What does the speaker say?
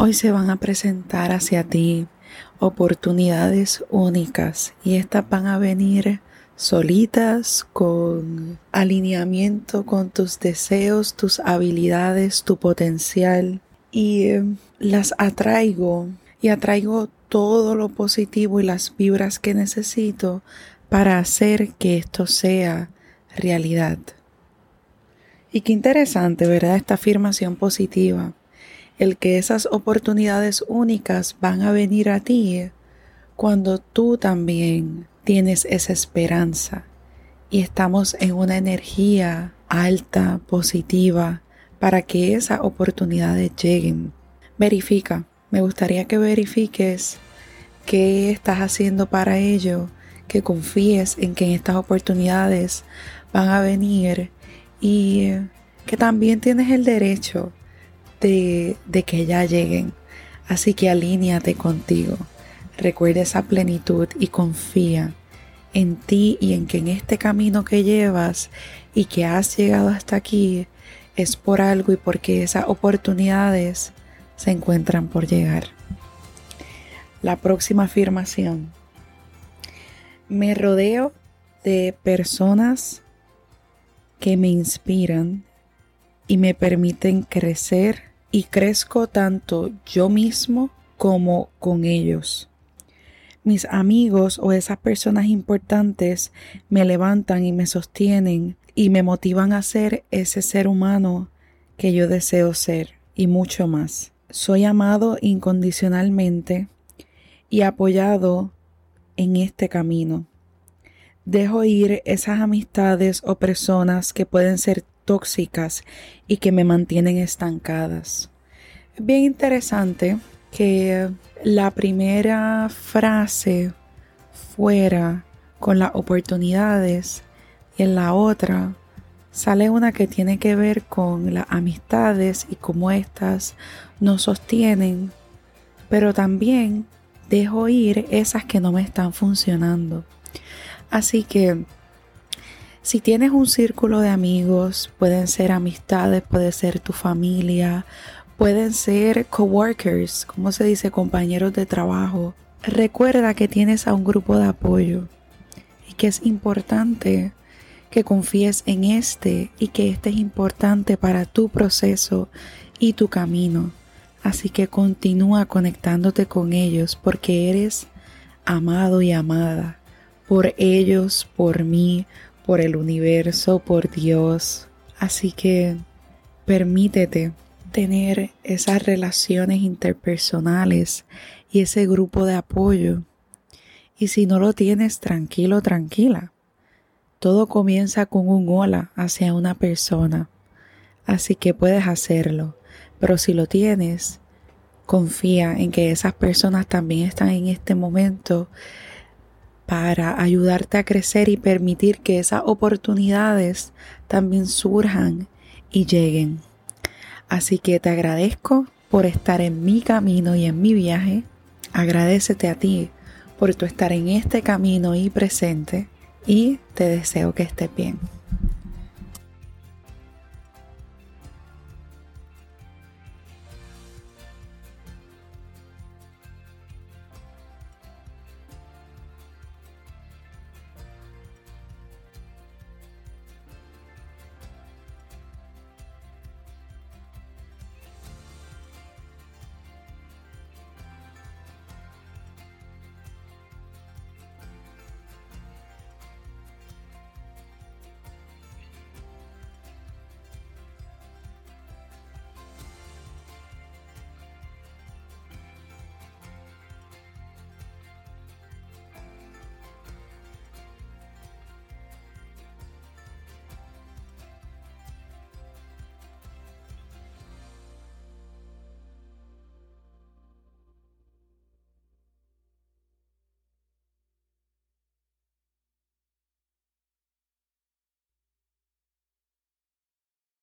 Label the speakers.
Speaker 1: Hoy se van a presentar hacia ti oportunidades únicas y estas van a venir solitas con alineamiento con tus deseos, tus habilidades, tu potencial y eh, las atraigo y atraigo todo lo positivo y las vibras que necesito para hacer que esto sea realidad. Y qué interesante, ¿verdad? Esta afirmación positiva. El que esas oportunidades únicas van a venir a ti cuando tú también tienes esa esperanza y estamos en una energía alta, positiva, para que esas oportunidades lleguen. Verifica, me gustaría que verifiques qué estás haciendo para ello, que confíes en que estas oportunidades van a venir y que también tienes el derecho de, que ya lleguen. Así que alíñate contigo. Recuerda esa plenitud y confía en ti y en que en este camino que llevas y que has llegado hasta aquí es por algo y porque esas oportunidades se encuentran por llegar. La próxima afirmación. Me rodeo de personas que me inspiran y me permiten crecer y crezco tanto yo mismo como con ellos. Mis amigos o esas personas importantes me levantan y me sostienen y me motivan a ser ese ser humano que yo deseo ser y mucho más. Soy amado incondicionalmente y apoyado en este camino. Dejo ir esas amistades o personas que pueden ser tóxicas y que me mantienen estancadas. Es bien interesante que la primera frase fuera con las oportunidades y en la otra sale una que tiene que ver con las amistades y cómo éstas nos sostienen, pero también dejo ir esas que no me están funcionando. Así que si tienes un círculo de amigos, pueden ser amistades, puede ser tu familia, pueden ser coworkers, como se dice, compañeros de trabajo. Recuerda que tienes a un grupo de apoyo y que es importante que confíes en este y que este es importante para tu proceso y tu camino. Así que continúa conectándote con ellos porque eres amado y amada por ellos, por mí, por el universo, por Dios. Así que permítete tener esas relaciones interpersonales y ese grupo de apoyo. Y si no lo tienes, tranquilo, tranquila. Todo comienza con un hola hacia una persona. Así que puedes hacerlo. Pero si lo tienes, confía en que esas personas también están en este momento para ayudarte a crecer y permitir que esas oportunidades también surjan y lleguen. Así que te agradezco por estar en mi camino y en mi viaje. Agradecete a ti por tu estar en este camino y presente y te deseo que estés bien.